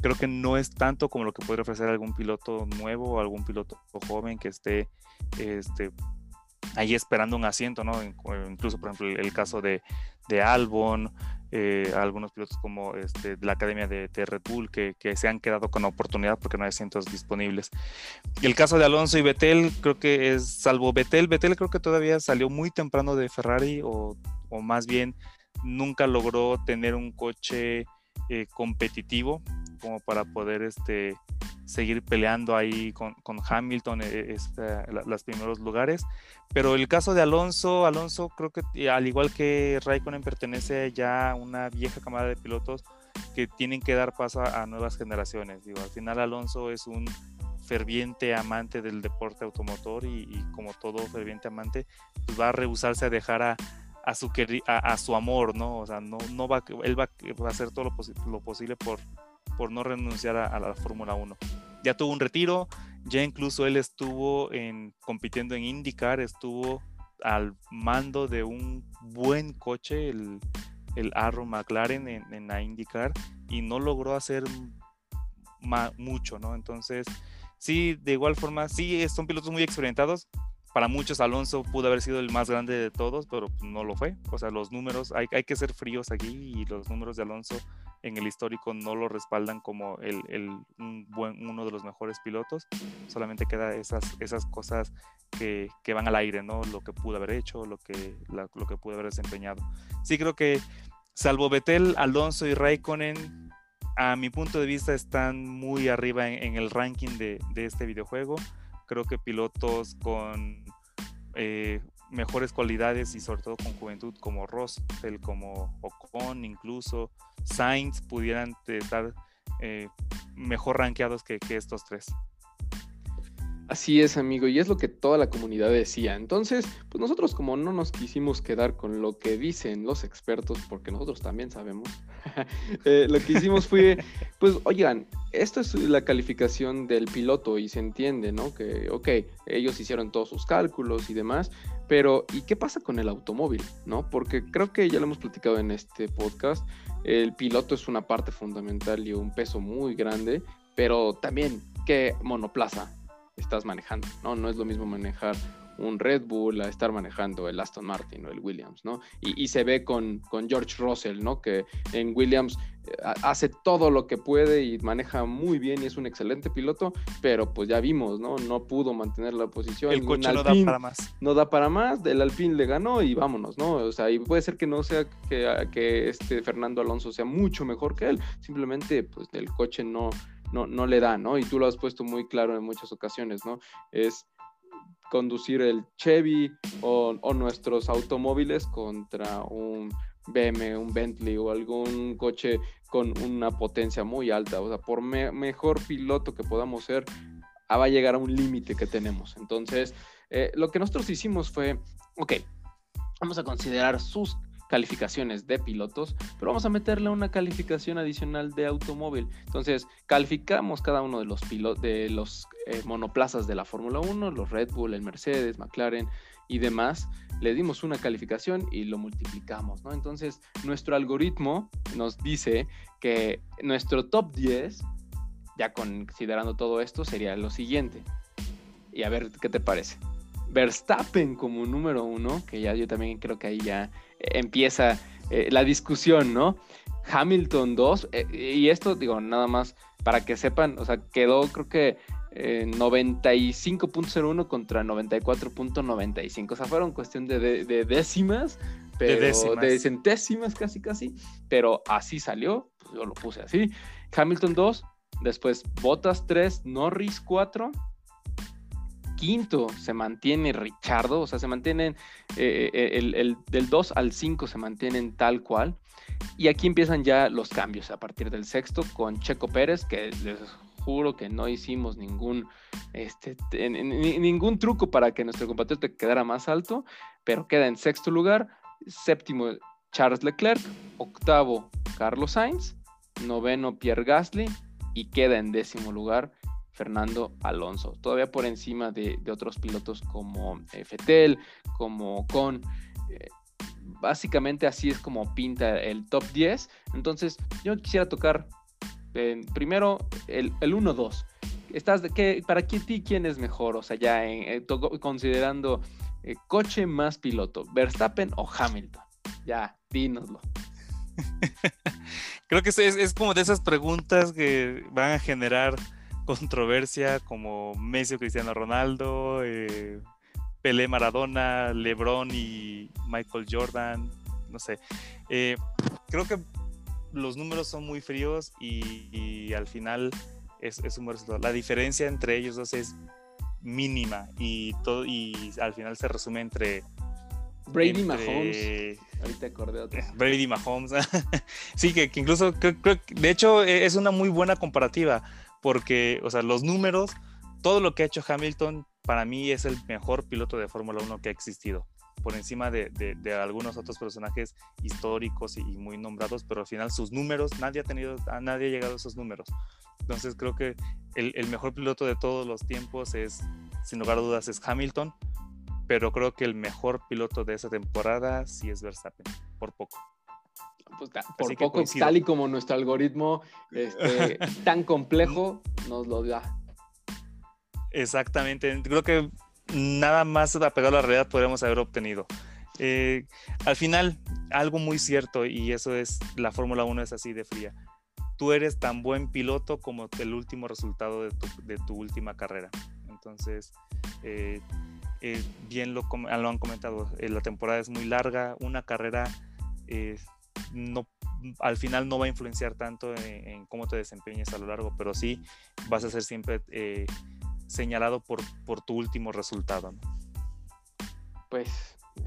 creo que no es tanto como lo que puede ofrecer algún piloto nuevo o algún piloto joven que esté este, ahí esperando un asiento, ¿no? Incluso, por ejemplo, el caso de, de Albon, eh, algunos pilotos como este, de la academia de, Red Bull que, se han quedado con oportunidad porque no hay asientos disponibles. El caso de Alonso y Vettel, creo que es, salvo Vettel, Vettel creo que todavía salió muy temprano de Ferrari o, o más bien nunca logró tener un coche eh, competitivo como para poder este, seguir peleando ahí con, Hamilton eh, este, los primeros lugares. Pero el caso de Alonso, Alonso creo que al igual que Raikkonen pertenece ya a una vieja camada de pilotos que tienen que dar paso a, nuevas generaciones. Digo, al final Alonso es un ferviente amante del deporte automotor y, como todo ferviente amante, pues va a rehusarse a dejar a, a su, a, su amor, ¿no? O sea, no, no va, él va, a hacer todo lo, posible por, por no renunciar a, la Fórmula 1. Ya tuvo un retiro, ya incluso él estuvo en, compitiendo en IndyCar, estuvo al mando de un buen coche, el, el Arrow McLaren en, en la IndyCar, y no logró hacer mucho, ¿no? Entonces, sí, de igual forma, sí, son pilotos muy experimentados, para muchos Alonso pudo haber sido el más grande de todos, pero no lo fue. O sea, los números, hay, hay que ser fríos aquí y los números de Alonso en el histórico no lo respaldan como el, el uno de los mejores pilotos. Solamente queda esas, esas cosas que, que, van al aire, ¿no? Lo que pudo haber hecho, lo que, lo que pudo haber desempeñado. Sí creo que salvo Betel, Alonso y Raikkonen, a mi punto de vista están muy arriba en, en el ranking de, de este videojuego creo que pilotos con eh, mejores cualidades y sobre todo con juventud como Rostel, como Ocon, incluso Sainz pudieran estar eh, mejor rankeados que estos tres. Así es, amigo, y es lo que toda la comunidad decía. Entonces, pues nosotros como no nos quisimos quedar con lo que dicen los expertos, porque nosotros también sabemos, eh, lo que hicimos fue, pues, oigan, esto es la calificación del piloto y se entiende, ¿no? Que, ok, ellos hicieron todos sus cálculos y demás, pero ¿y qué pasa con el automóvil, ¿no? Porque creo que ya lo hemos platicado en este podcast, el piloto es una parte fundamental y un peso muy grande, pero también, ¿qué monoplaza? Estás manejando, ¿no? No es lo mismo manejar un Red Bull a estar manejando el Aston Martin o el Williams, ¿no? Y, se ve con, con, George Russell, ¿no? Que en Williams eh, hace todo lo que puede y maneja muy bien y es un excelente piloto, pero pues ya vimos, ¿no? No pudo mantener la posición. El coche no da para más. No da para más, del Alpine le ganó y vámonos, ¿no? O sea, y puede ser que no sea que, que este Fernando Alonso sea mucho mejor que él, simplemente pues el coche no, no, no le da, ¿no? Y tú lo has puesto muy claro en muchas ocasiones, ¿no? Es conducir el Chevy o, nuestros automóviles contra un BM, un Bentley o algún coche con una potencia muy alta. O sea, por mejor piloto que podamos ser, ah, va a llegar a un límite que tenemos. Entonces, eh, lo que nosotros hicimos fue, ok, vamos a considerar sus calificaciones de pilotos, pero vamos a meterle una calificación adicional de automóvil. Entonces, calificamos cada uno de los, de los eh, monoplazas de la Fórmula 1, los Red Bull, el Mercedes, McLaren y demás. Le dimos una calificación y lo multiplicamos, ¿no? Entonces, nuestro algoritmo nos dice que nuestro top 10, ya considerando todo esto, sería lo siguiente. Y a ver qué te parece. Verstappen como número uno, que ya yo también creo que ahí ya empieza eh, la discusión, ¿no? Hamilton 2, eh, y esto digo, nada más para que sepan, o sea, quedó creo que 95.01 contra 94.95, o sea, fueron cuestión de, décimas, pero de, centésimas casi casi, pero así salió, pues yo lo puse así. Hamilton 2, después Bottas 3, Norris 4, quinto se mantiene Richardo, o sea, se mantienen eh, eh, el, del 2 al 5 se mantienen tal cual. Y aquí empiezan ya los cambios a partir del sexto con Checo Pérez, que les juro que no hicimos ningún, este, ningún truco para que nuestro compatriota quedara más alto, pero queda en sexto lugar. Séptimo, Charles Leclerc. Octavo, Carlos Sainz. Noveno, Pierre Gasly. Y queda en décimo lugar Fernando Alonso, todavía por encima de, otros pilotos como eh, Fetel, como Con. Eh, básicamente así es como pinta el top 10. Entonces, yo quisiera tocar eh, primero el, 1-2. ¿Estás de para ti quién es mejor? O sea, ya considerando coche más piloto, Verstappen o Hamilton. Ya, dínoslo. Creo que es, es, como de esas preguntas que van a generar controversia como Messi o Cristiano Ronaldo, eh, Pelé Maradona, LeBron y Michael Jordan, no sé. Eh, creo que los números son muy fríos y, al final es, un resultado. La diferencia entre ellos dos es mínima y, todo, y al final se resume entre... Brady Mahomes. Ahorita acordé otro. Brady Mahomes. sí, que, incluso de hecho es una muy buena comparativa porque, o sea, los números, todo lo que ha hecho Hamilton, para mí es el mejor piloto de Fórmula 1 que ha existido, por encima de, algunos otros personajes históricos y, muy nombrados, pero al final sus números, nadie ha tenido, nadie ha llegado a esos números. Entonces creo que el, el mejor piloto de todos los tiempos es, sin lugar a dudas, es Hamilton, pero creo que el mejor piloto de esa temporada sí es Verstappen, por poco. Pues, por poco, tal y como nuestro algoritmo este, tan complejo nos lo da. Exactamente, creo que nada más apegado a la realidad podríamos haber obtenido. Eh, al final, algo muy cierto, y eso es, la Fórmula 1 es así de fría. Tú eres tan buen piloto como el último resultado de tu, última carrera. Entonces, eh, eh, bien lo, lo, han comentado, la temporada es muy larga, una carrera no, al final no va a influenciar tanto en, cómo te desempeñes a lo largo, pero sí vas a ser siempre eh, señalado por, por tu último resultado. Pues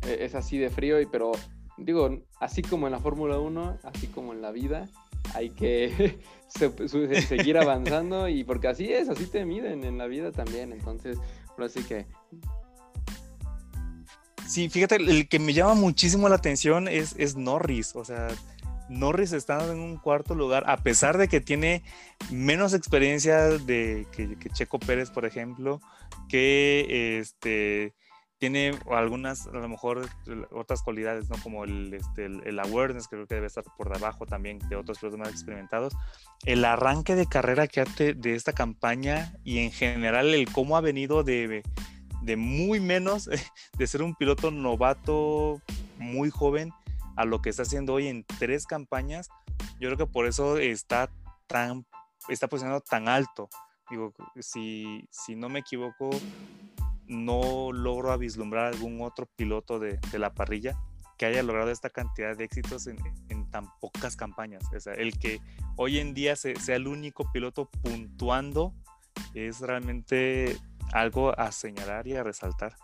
e, es así de frío, y, pero digo, así como en la Fórmula 1, así como en la vida, hay que seguir avanzando y porque así es, así te miden en la vida también. Entonces, por así que Sí, fíjate, el que me llama muchísimo la atención es, es Norris. O sea, Norris está en un cuarto lugar, a pesar de que tiene menos experiencia de que, Checo Pérez, por ejemplo, que este tiene algunas, a lo mejor, otras cualidades, ¿no? Como el, este, el, awareness, creo que debe estar por debajo también de otros pilotos más experimentados. El arranque de carrera que hace de esta campaña y en general el cómo ha venido de, de muy menos, de ser un piloto novato muy joven a lo que está haciendo hoy en tres campañas. Yo creo que por eso está tan, está posicionado tan alto. Digo, si, si no me equivoco, no logro vislumbrar algún otro piloto de, de, la parrilla que haya logrado esta cantidad de éxitos en, en tan pocas campañas. O el que hoy en día se, sea el único piloto puntuando es realmente algo a señalar y a resaltar.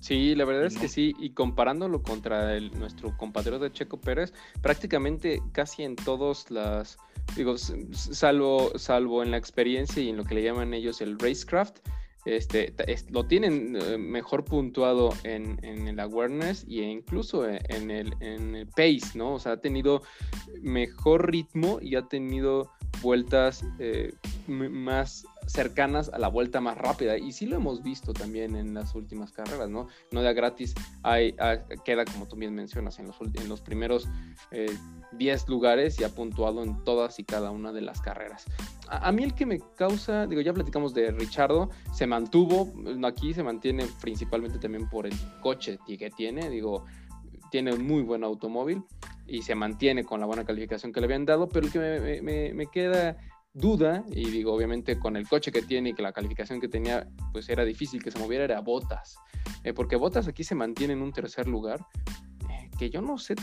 Sí, la verdad es que sí, y comparándolo contra el, nuestro compatriota Checo Pérez, prácticamente casi en todas las, digo, salvo, salvo en la experiencia y en lo que le llaman ellos el racecraft, este, lo tienen eh, mejor puntuado en, el awareness e incluso en el, en el pace, ¿no? O sea, ha tenido mejor ritmo y ha tenido vueltas eh, más cercanas a la vuelta más rápida. Y sí lo hemos visto también en las últimas carreras, ¿no? No de gratis hay, queda, como tú bien mencionas, en los, en los primeros 10 eh, lugares y ha puntuado en todas y cada una de las carreras. A, mí el que me causa, digo, ya platicamos de Richardo, se mantuvo, aquí se mantiene principalmente también por el coche que tiene, digo, tiene un muy buen automóvil y se mantiene con la buena calificación que le habían dado, pero el que me, me queda duda, y digo, obviamente con el coche que tiene y que la calificación que tenía, pues era difícil que se moviera, era Botas. Eh, porque Botas aquí se mantiene en un tercer lugar, eh, que yo no sé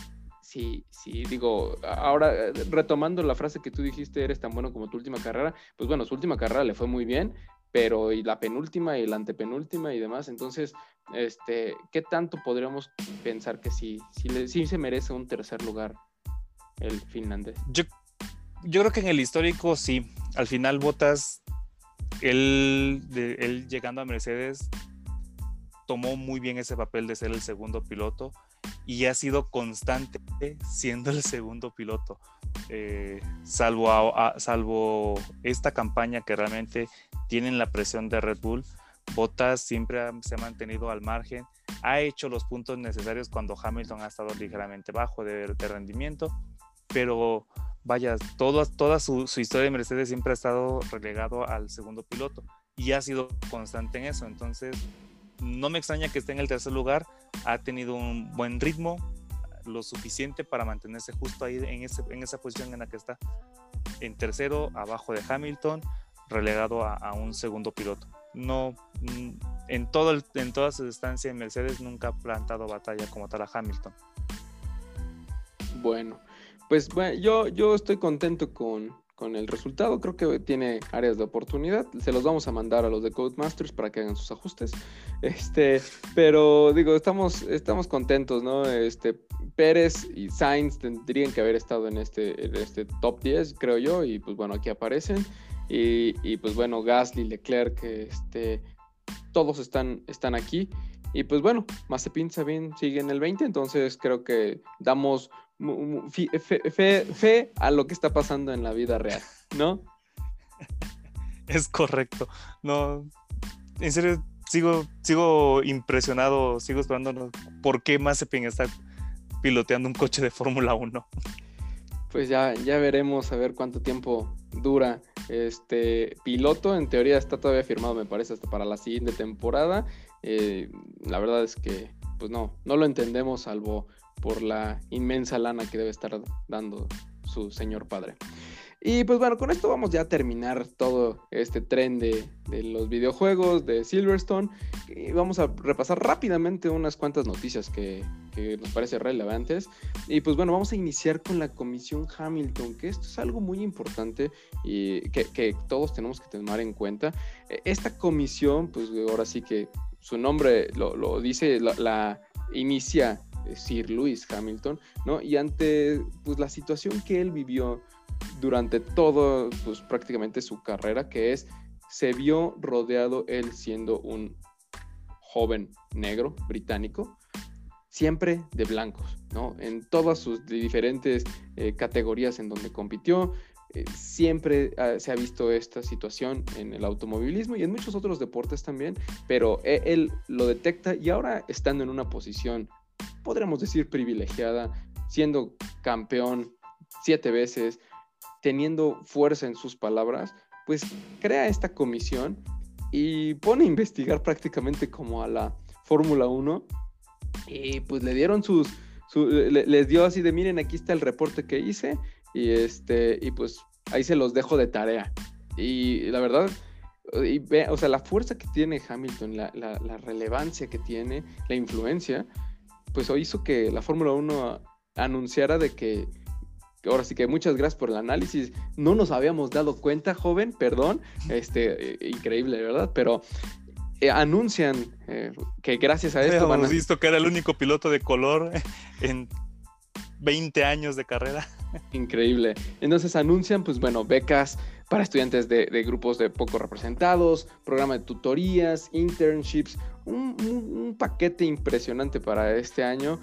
si, si, digo, ahora eh, retomando la frase que tú dijiste, eres tan bueno como tu última carrera, pues bueno, su última carrera le fue muy bien, pero y la penúltima y la antepenúltima y demás, entonces, este, ¿qué tanto podríamos pensar que sí, sí, sí se merece un tercer lugar el finlandés? Yo yo creo que en el histórico sí. Al final Botas, él, llegando a Mercedes, tomó muy bien ese papel de ser el segundo piloto y ha sido constante siendo el segundo piloto. Eh, salvo, esta campaña que realmente tienen la presión de Red Bull, Bottas siempre se ha mantenido al margen, ha hecho los puntos necesarios cuando Hamilton ha estado ligeramente bajo de rendimiento, pero vaya, todo, toda su, historia de Mercedes siempre ha estado relegado al segundo piloto y ha sido constante en eso. Entonces, no me extraña que esté en el tercer lugar, ha tenido un buen ritmo, lo suficiente para mantenerse justo ahí en, ese, en esa posición en la que está, en tercero, abajo de Hamilton, relegado a, un segundo piloto. No, mm, en, todo en toda su distancia, Mercedes nunca ha plantado batalla como tal a Hamilton. Bueno, pues bueno, yo, yo estoy contento con, el resultado. Creo que tiene áreas de oportunidad. Se los vamos a mandar a los de Codemasters para que hagan sus ajustes. Este, pero digo, estamos, estamos contentos, ¿no? Este, Pérez y Sainz tendrían que haber estado en este, este top 10, creo yo, y pues bueno, aquí aparecen. Y, y pues bueno, Gasly, Leclerc, este, todos están, están aquí. Y pues bueno, Mazepin Sabin sigue en el 20, entonces creo que damos fe, a lo que está pasando en la vida real, ¿no? Es correcto. No, en serio, sigo, sigo impresionado, sigo esperando por qué Mazepin está piloteando un coche de Fórmula 1. Pues ya, ya veremos a ver cuánto tiempo dura este piloto. En teoría está todavía firmado, me parece, hasta para la siguiente temporada. Eh, la verdad es que, pues no, no lo entendemos, salvo por la inmensa lana que debe estar dando su señor padre. Y pues bueno, con esto vamos ya a terminar todo este tren de, los videojuegos de Silverstone. Y vamos a repasar rápidamente unas cuantas noticias que, nos parecen relevantes. Y pues bueno, vamos a iniciar con la comisión Hamilton, que esto es algo muy importante y que, todos tenemos que tomar en cuenta. E, esta comisión, pues ahora sí que su nombre lo, dice, la inicia Sir Lewis Hamilton, ¿no? Y ante pues, la situación que él vivió durante todo, pues prácticamente su carrera, que es, se vio rodeado él siendo un joven negro británico, siempre de blancos, ¿no? En todas sus diferentes eh, categorías en donde compitió, eh, siempre ah, se ha visto esta situación en el automovilismo y en muchos otros deportes también, pero él lo detecta y ahora estando en una posición podríamos decir, privilegiada, siendo campeón siete veces, teniendo fuerza en sus palabras, pues crea esta comisión y pone a investigar prácticamente como a la Fórmula 1 y pues le dieron sus, les dio así de miren aquí está el reporte que hice y este y pues ahí se los dejo de tarea y la verdad y ve, o sea la fuerza que tiene Hamilton la, la, relevancia que tiene la influencia pues hizo que la Fórmula 1 anunciara de que ahora sí que muchas gracias por el análisis. No nos habíamos dado cuenta, joven, perdón. Este, eh, increíble, ¿verdad? Pero eh, anuncian eh, que gracias a esto. Hemos visto que era el único piloto de color en 20 años de carrera. Increíble. Entonces anuncian, pues bueno, becas para estudiantes de, grupos de poco representados, programa de tutorías, internships, un, paquete impresionante para este año,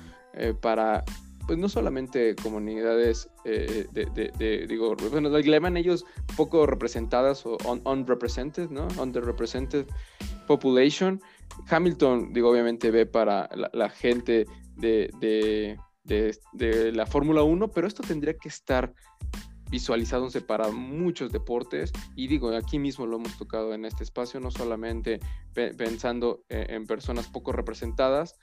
para pues no solamente comunidades eh, de, digo, bueno, le llaman ellos poco representadas o unrepresented, ¿no? Underrepresented population. Hamilton, digo, obviamente ve para la, gente de, la Fórmula 1, pero esto tendría que estar visualizándose para muchos deportes y digo, aquí mismo lo hemos tocado en este espacio, no solamente pensando eh, en, personas poco representadas,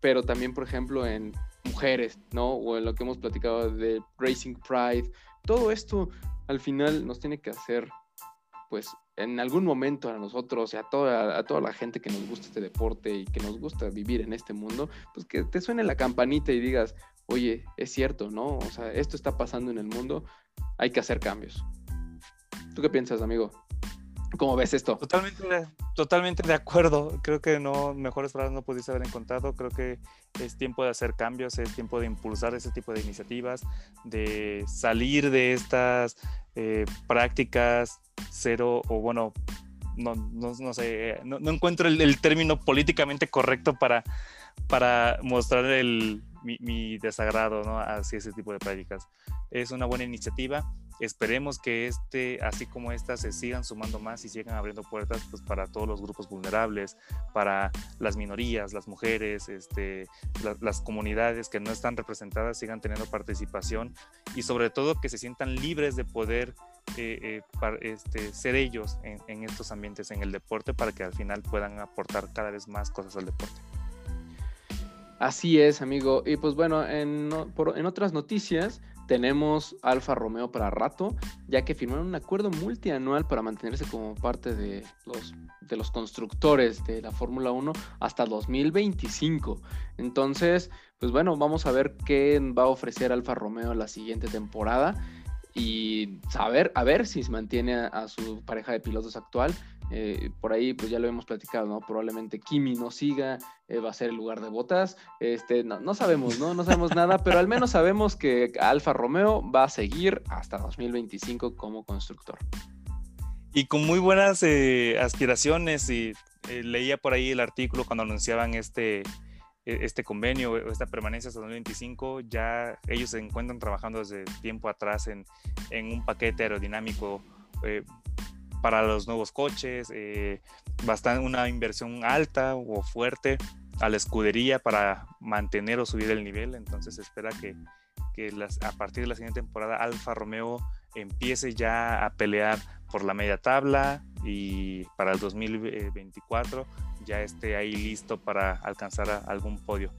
pero también, por ejemplo, en mujeres, ¿no? O en lo que hemos platicado de Racing Pride. Todo esto al final nos tiene que hacer, pues, en algún momento a nosotros, a toda, a toda la gente que nos gusta este deporte y que nos gusta vivir en este mundo, pues que te suene la campanita y digas, oye, es cierto, ¿no? O sea, esto está pasando en el mundo, hay que hacer cambios. ¿Tú qué piensas, amigo? ¿Cómo ves esto? Totalmente, totalmente de acuerdo. Creo que no, mejores palabras no pudiste haber encontrado. Creo que es tiempo de hacer cambios, es tiempo de impulsar ese tipo de iniciativas, de salir de estas eh, prácticas cero o bueno, no, no, sé, no, encuentro el, término políticamente correcto para, para mostrar el, mi, desagrado hacia ese tipo de prácticas. Es una buena iniciativa Esperemos que este, así como estas, se sigan sumando más y sigan abriendo puertas pues, para todos los grupos vulnerables, para las minorías, las mujeres, este, las comunidades que no están representadas sigan teniendo participación y sobre todo que se sientan libres de poder eh, eh, este, ser ellos en, estos ambientes, en el deporte, para que al final puedan aportar cada vez más cosas al deporte. Así es, amigo. Y pues bueno, en, en otras noticias, tenemos Alfa Romeo para rato, ya que firmaron un acuerdo multianual para mantenerse como parte de los, constructores de la Fórmula 1 hasta 2025. Entonces, pues bueno, vamos a ver qué va a ofrecer Alfa Romeo la siguiente temporada y saber a ver si se mantiene a su pareja de pilotos actual eh, por ahí, pues ya lo hemos platicado, ¿no? Probablemente Kimi no siga, eh, va a ser el lugar de botas. Este, no, no sabemos, ¿no? No sabemos nada, pero al menos sabemos que Alfa Romeo va a seguir hasta 2025 como constructor. Y con muy buenas eh, aspiraciones, leía por ahí el artículo cuando anunciaban este, e, este convenio, esta permanencia hasta 2025, ya ellos se encuentran trabajando desde tiempo atrás en, en un paquete aerodinámico para los nuevos coches, eh, bastante, una inversión alta o fuerte a la escudería para mantener o subir el nivel. Entonces se espera que, que las, a partir de la siguiente temporada Alfa Romeo empiece ya a pelear por la media tabla y para el 2024 ya esté ahí listo para alcanzar algún podio.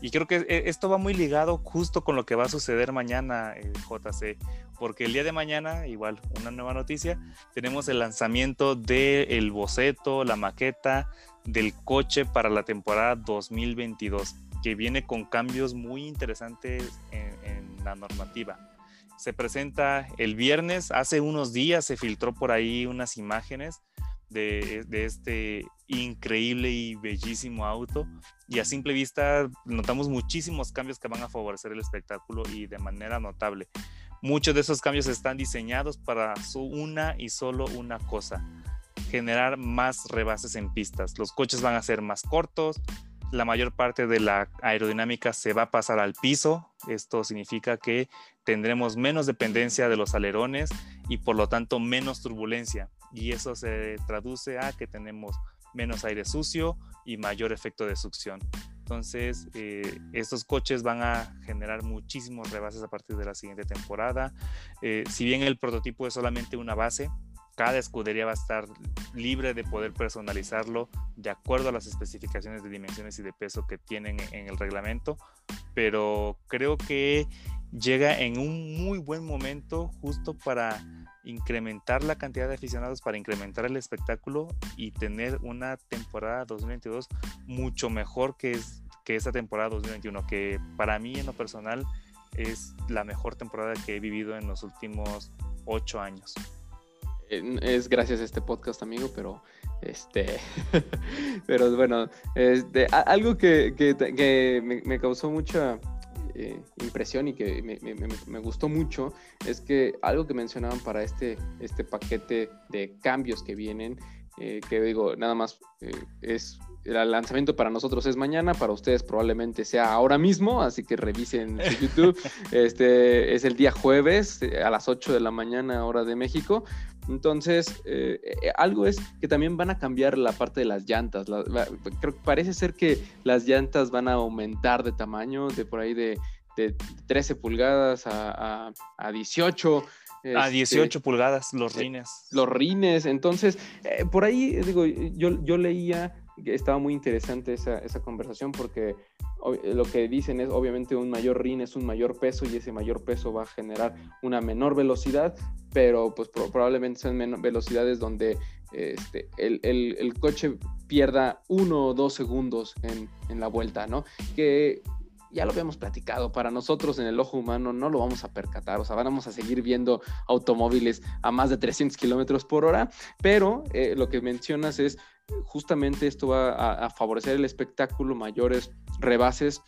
Y creo que eh, esto va muy ligado justo con lo que va a suceder mañana, eh, JC, porque el día de mañana, igual, una nueva noticia, tenemos el lanzamiento del boceto, la maqueta del coche para la temporada 2022, que viene con cambios muy interesantes en la normativa. Se presenta el viernes, hace unos días se filtró por ahí unas imágenes de, este increíble y bellísimo auto. Y a simple vista notamos muchísimos cambios que van a favorecer el espectáculo y de manera notable. Muchos de esos cambios están diseñados para una y solo una cosa, generar más rebases en pistas. Los coches van a ser más cortos, la mayor parte de la aerodinámica se va a pasar al piso. Esto significa que tendremos menos dependencia de los alerones y por lo tanto menos turbulencia y eso se traduce a que tenemos menos aire sucio y mayor efecto de succión. Entonces, eh, estos coches van a generar muchísimos rebases a partir de la siguiente temporada. Eh, si bien el prototipo es solamente una base, cada escudería va a estar libre de poder personalizarlo de acuerdo a las especificaciones de dimensiones y de peso que tienen en el reglamento, pero creo que llega en un muy buen momento justo para incrementar la cantidad de aficionados, para incrementar el espectáculo y tener una temporada 2022 mucho mejor que, es, que esa temporada 2021, que para mí en lo personal es la mejor temporada que he vivido en los últimos ocho años. Es gracias a este podcast, amigo, pero este, pero bueno, este, algo que, que, me, causó mucha eh, impresión y que me, gustó mucho es que algo que mencionaban para este, este paquete de cambios que vienen, eh, que digo, nada más eh, es el lanzamiento para nosotros es mañana, para ustedes probablemente sea ahora mismo, así que revisen su YouTube. Este es el día jueves a las 8 de la mañana, hora de México. Entonces, eh, eh, algo es que también van a cambiar la parte de las llantas. creo que parece ser que las llantas van a aumentar de tamaño, de por ahí de, 13 pulgadas a, 18. a 18 este, pulgadas, los eh, rines. los rines. Entonces, por ahí, digo, yo, yo leía estaba muy interesante esa, esa, conversación porque lo que dicen es obviamente un mayor RIN es un mayor peso y ese mayor peso va a generar una menor velocidad, pero pues probablemente sean velocidades donde este, el, el, coche pierda uno o dos segundos en, en la vuelta, ¿no? Que ya lo habíamos platicado, para nosotros en el ojo humano no lo vamos a percatar, o sea, vamos a seguir viendo automóviles a más de 300 kilómetros por hora, pero eh, lo que mencionas es justamente esto va a, favorecer el espectáculo, mayores rebases,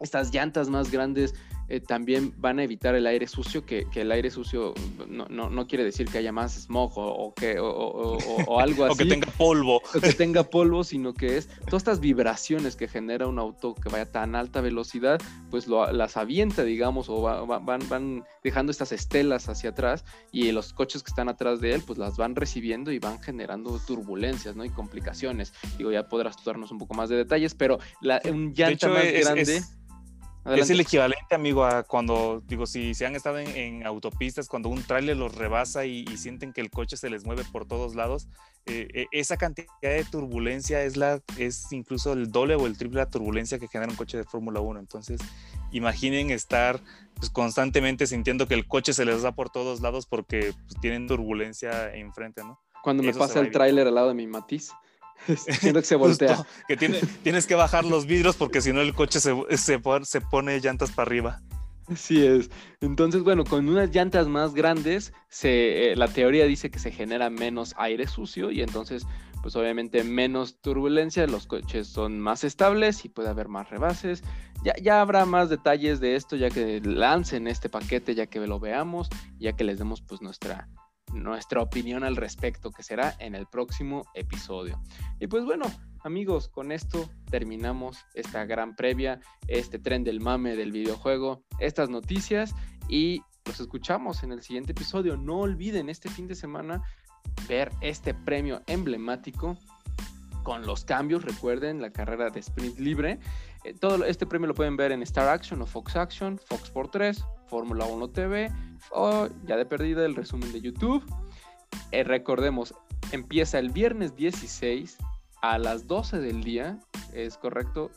estas llantas más grandes eh, también van a evitar el aire sucio, que, el aire sucio no, quiere decir que haya más smog o, que, o, algo así. o que tenga polvo. O que tenga polvo, sino que es todas estas vibraciones que genera un auto que vaya a tan alta velocidad, pues las avienta, digamos, o van, van dejando estas estelas hacia atrás y los coches que están atrás de él, pues las van recibiendo y van generando turbulencias, ¿no? Y complicaciones. Digo, ya podrás darnos un poco más de detalles, pero la, un llanta más grande... Es el equivalente, amigo, a cuando, digo, si, se han estado en, autopistas, cuando un tráiler los rebasa y, sienten que el coche se les mueve por todos lados, eh, eh, esa cantidad de turbulencia es, la, es incluso el doble o el triple la turbulencia que genera un coche de Fórmula 1. Entonces, imaginen estar pues, constantemente sintiendo que el coche se les da por todos lados porque pues, tienen turbulencia enfrente, ¿no? Cuando me pasa el tráiler al lado de mi matiz. Siento que se voltea. que tienes que bajar los vidrios porque si no el coche se, se, se pone llantas para arriba. Así es. Entonces, bueno, con unas llantas más grandes, se, eh, la teoría dice que se genera menos aire sucio y entonces, pues obviamente menos turbulencia, los coches son más estables y puede haber más rebases. Ya, ya habrá más detalles de esto ya que lancen este paquete, ya que lo veamos, ya que les demos pues nuestra, nuestra opinión al respecto, que será en el próximo episodio. Y pues bueno, amigos, con esto terminamos esta gran previa, este tren del mame del videojuego, estas noticias y los escuchamos en el siguiente episodio. No olviden este fin de semana ver este premio emblemático con los cambios, recuerden la carrera de sprint libre. Eh, todo este premio lo pueden ver en Star Action o Fox Action, Fox por 3, Fórmula 1 TV o ya de perdida el resumen de YouTube. Eh, recordemos, empieza el viernes 16 a las 12 del día, es correcto,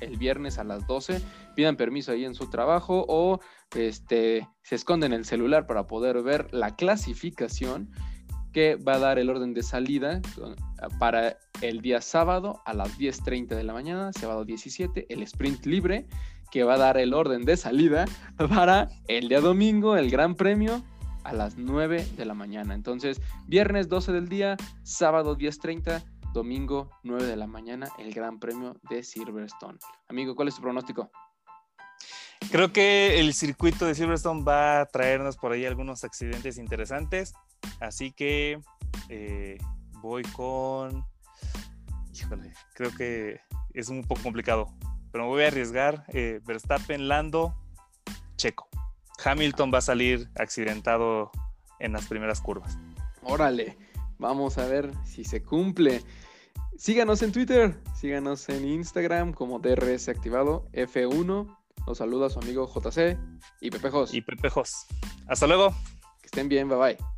el viernes a las 12. Pidan permiso ahí en su trabajo o este, se esconden el celular para poder ver la clasificación que va a dar el orden de salida para el día sábado a las 10.30 de la mañana, sábado 17, el sprint libre que va a dar el orden de salida para el día domingo, el Gran Premio, a las 9 de la mañana. Entonces, viernes 12 del día, sábado 10.30, domingo 9 de la mañana, el Gran Premio de Silverstone. Amigo, ¿cuál es tu pronóstico? Creo que el circuito de Silverstone va a traernos por ahí algunos accidentes interesantes. Así que eh, voy con... Híjole, creo que es un poco complicado pero me voy a arriesgar. Eh, Verstappen, Lando, Checo. Hamilton va a salir accidentado en las primeras curvas. Órale, vamos a ver si se cumple. Síganos en Twitter, síganos en Instagram como DRS activado F1. Los saluda su amigo JC y Pepe Y Pepe Hasta luego. Que estén bien, bye bye.